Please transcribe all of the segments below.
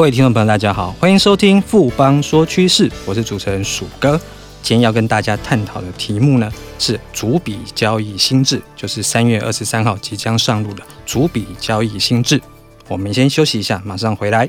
各位听众朋友，大家好，欢迎收听富邦说趋势，我是主持人鼠哥。今天要跟大家探讨的题目呢是主笔交易心智，就是三月二十三号即将上路的主笔交易心智。我们先休息一下，马上回来。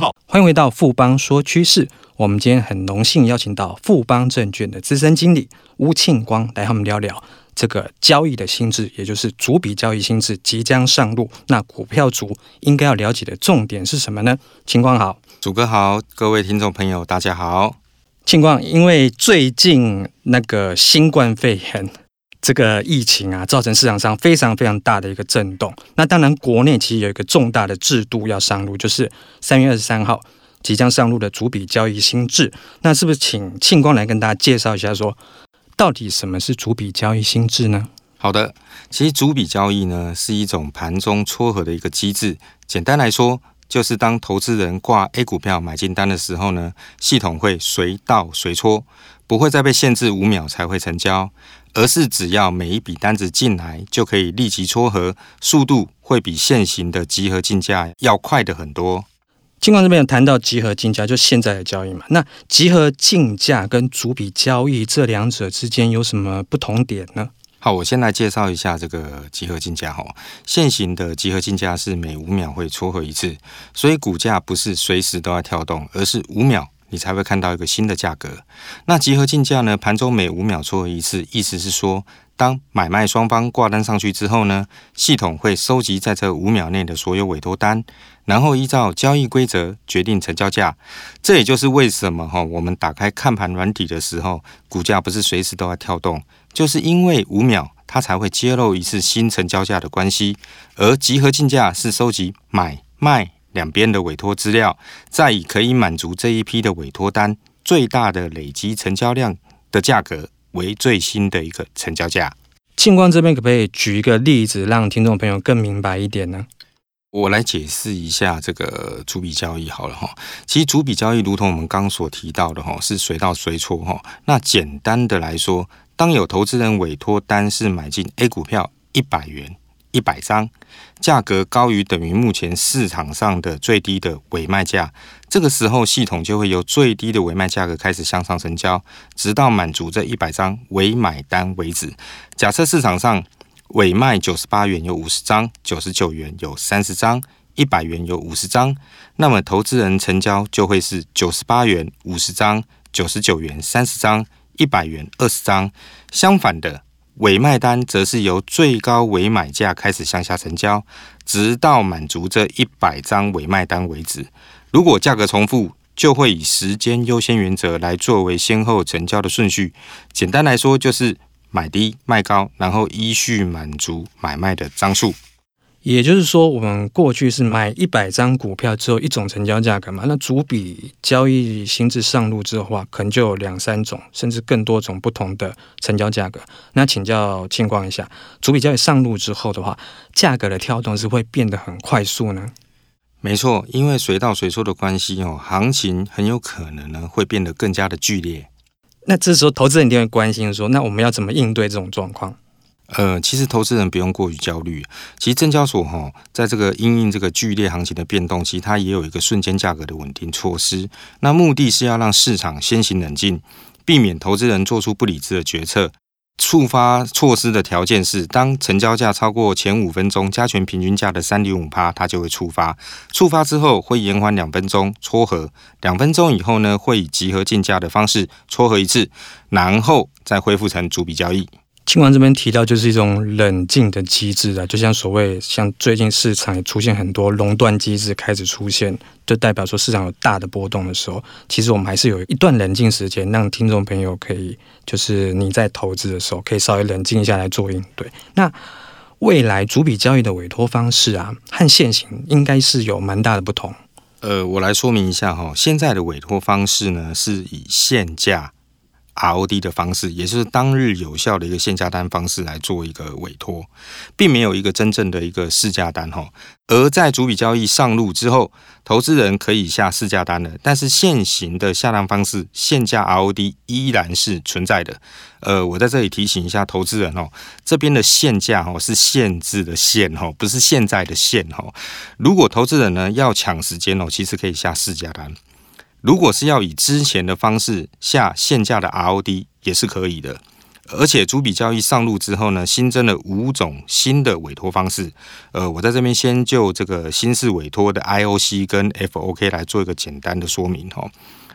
号。欢迎回到富邦说趋势，我们今天很荣幸邀请到富邦证券的资深经理吴庆光来和我们聊聊这个交易的心智，也就是逐笔交易心智即将上路。那股票族应该要了解的重点是什么呢？庆光好，主哥好，各位听众朋友大家好。庆光，因为最近那个新冠肺炎这个疫情啊，造成市场上非常非常大的一个震动。那当然，国内其实有一个重大的制度要上路，就是三月二十三号。即将上路的逐笔交易新制，那是不是请庆光来跟大家介绍一下说，到底什么是逐笔交易新制呢？好的，其实逐笔交易呢是一种盘中撮合的一个机制。简单来说，就是当投资人挂 A 股票买进单的时候呢，系统会随到随撮，不会再被限制五秒才会成交，而是只要每一笔单子进来就可以立即撮合，速度会比现行的集合竞价要快的很多。尽管这边有谈到集合竞价，就现在的交易嘛。那集合竞价跟逐笔交易这两者之间有什么不同点呢？好，我先来介绍一下这个集合竞价哈。现行的集合竞价是每五秒会撮合一次，所以股价不是随时都在跳动，而是五秒你才会看到一个新的价格。那集合竞价呢，盘中每五秒撮合一次，意思是说，当买卖双方挂单上去之后呢，系统会收集在这五秒内的所有委托单。然后依照交易规则决定成交价，这也就是为什么哈，我们打开看盘软体的时候，股价不是随时都在跳动，就是因为五秒它才会揭露一次新成交价的关系。而集合竞价是收集买卖两边的委托资料，再以可以满足这一批的委托单最大的累积成交量的价格为最新的一个成交价。庆光这边可不可以举一个例子，让听众朋友更明白一点呢？我来解释一下这个逐笔交易好了哈。其实逐笔交易如同我们刚所提到的哈，是随到随撮哈。那简单的来说，当有投资人委托单是买进 A 股票一百元一百张，价格高于等于目前市场上的最低的委卖价，这个时候系统就会由最低的委卖价格开始向上成交，直到满足这一百张委买单为止。假设市场上委卖九十八元有五十张，九十九元有三十张，一百元有五十张，那么投资人成交就会是九十八元五十张，九十九元三十张，一百元二十张。相反的，委卖单则是由最高委买价开始向下成交，直到满足这一百张委卖单为止。如果价格重复，就会以时间优先原则来作为先后成交的顺序。简单来说，就是。买低卖高，然后依序满足买卖的张数。也就是说，我们过去是买一百张股票只有一种成交价格嘛？那逐笔交易新制上路之后的话，可能就有两三种，甚至更多种不同的成交价格。那请教庆光一下，逐笔交易上路之后的话，价格的跳动是会变得很快速呢？没错，因为随到随撮的关系哦，行情很有可能呢会变得更加的剧烈。那这时候，投资人一定会关心说：“那我们要怎么应对这种状况？”呃，其实投资人不用过于焦虑。其实证交所哈，在这个因应这个剧烈行情的变动，其实它也有一个瞬间价格的稳定措施。那目的是要让市场先行冷静，避免投资人做出不理智的决策。触发措施的条件是，当成交价超过前五分钟加权平均价的三点五趴，它就会触发。触发之后会延缓两分钟撮合，两分钟以后呢，会以集合竞价的方式撮合一次，然后再恢复成逐笔交易。庆光这边提到，就是一种冷静的机制啊，就像所谓像最近市场出现很多垄断机制开始出现，就代表说市场有大的波动的时候，其实我们还是有一段冷静时间，让听众朋友可以，就是你在投资的时候可以稍微冷静一下来做应对。那未来逐笔交易的委托方式啊，和现行应该是有蛮大的不同。呃，我来说明一下哈，现在的委托方式呢，是以现价。ROD 的方式，也就是当日有效的一个限价单方式来做一个委托，并没有一个真正的一个市价单哈。而在主笔交易上路之后，投资人可以下市价单了，但是现行的下单方式限价 ROD 依然是存在的。呃，我在这里提醒一下投资人哦，这边的限价哦是限制的限哦，不是现在的限哦。如果投资人呢要抢时间哦，其实可以下市价单。如果是要以之前的方式下现价的 ROD 也是可以的，而且主笔交易上路之后呢，新增了五种新的委托方式。呃，我在这边先就这个新式委托的 IOC 跟 FOK 来做一个简单的说明哈。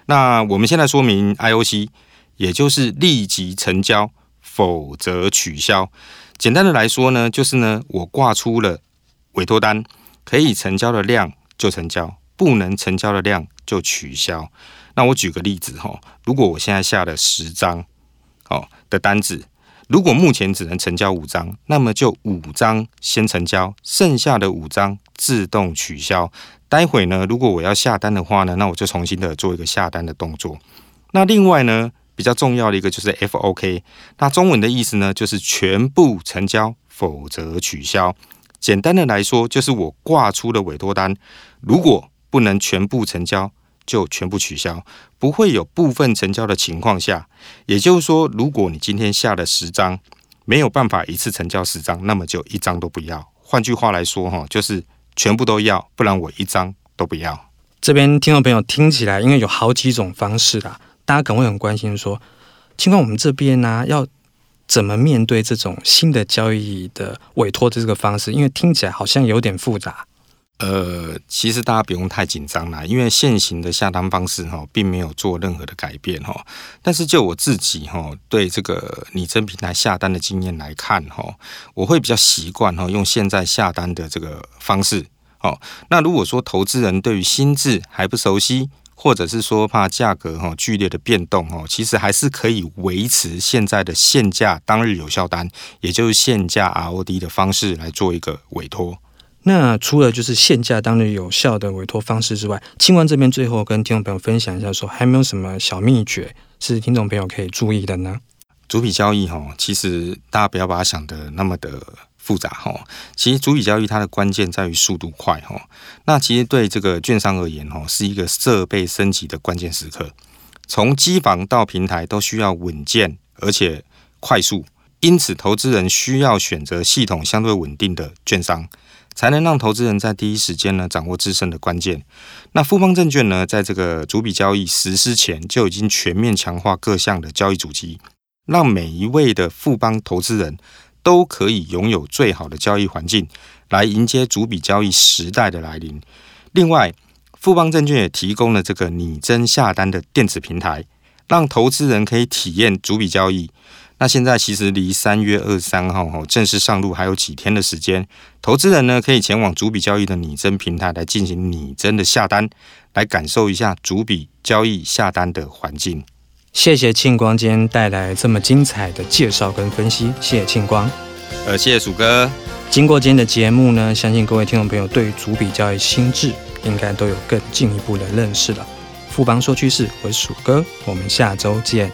那我们现在说明 IOC，也就是立即成交，否则取消。简单的来说呢，就是呢，我挂出了委托单，可以成交的量就成交，不能成交的量。就取消。那我举个例子哈，如果我现在下了十张哦的单子，如果目前只能成交五张，那么就五张先成交，剩下的五张自动取消。待会呢，如果我要下单的话呢，那我就重新的做一个下单的动作。那另外呢，比较重要的一个就是 FOK，那中文的意思呢，就是全部成交，否则取消。简单的来说，就是我挂出的委托单，如果不能全部成交，就全部取消，不会有部分成交的情况下。也就是说，如果你今天下了十张，没有办法一次成交十张，那么就一张都不要。换句话来说，哈，就是全部都要，不然我一张都不要。这边听众朋友听起来，因为有好几种方式啦，大家可能会很关心说，请问我们这边呢、要怎么面对这种新的交易的委托的这个方式？因为听起来好像有点复杂。呃，其实大家不用太紧张啦，因为现行的下单方式哈，并没有做任何的改变哈。但是就我自己哈，对这个拟真平台下单的经验来看哈，我会比较习惯哈，用现在下单的这个方式。哦，那如果说投资人对于心智还不熟悉，或者是说怕价格哈剧烈的变动哈，其实还是可以维持现在的现价当日有效单，也就是现价 ROD 的方式来做一个委托。那除了就是现价当日有效的委托方式之外，庆光这边最后跟听众朋友分享一下说，还没有什么小秘诀是听众朋友可以注意的呢？主笔交易哈，其实大家不要把它想得那么的复杂哈。其实主笔交易它的关键在于速度快哈。那其实对这个券商而言哈，是一个设备升级的关键时刻，从机房到平台都需要稳健而且快速，因此投资人需要选择系统相对稳定的券商。才能让投资人在第一时间呢掌握自身的关键。那富邦证券呢，在这个主笔交易实施前就已经全面强化各项的交易主机，让每一位的富邦投资人都可以拥有最好的交易环境，来迎接主笔交易时代的来临。另外，富邦证券也提供了这个拟真下单的电子平台，让投资人可以体验主笔交易。那现在其实离三月二十三号哈正式上路还有几天的时间，投资人呢可以前往主笔交易的拟真平台来进行拟真的下单，来感受一下主笔交易下单的环境。谢谢庆光今天带来这么精彩的介绍跟分析，谢谢庆光。呃，谢谢鼠哥。经过今天的节目呢，相信各位听众朋友对于主笔交易心智应该都有更进一步的认识了。富邦说趋势，我是鼠哥，我们下周见。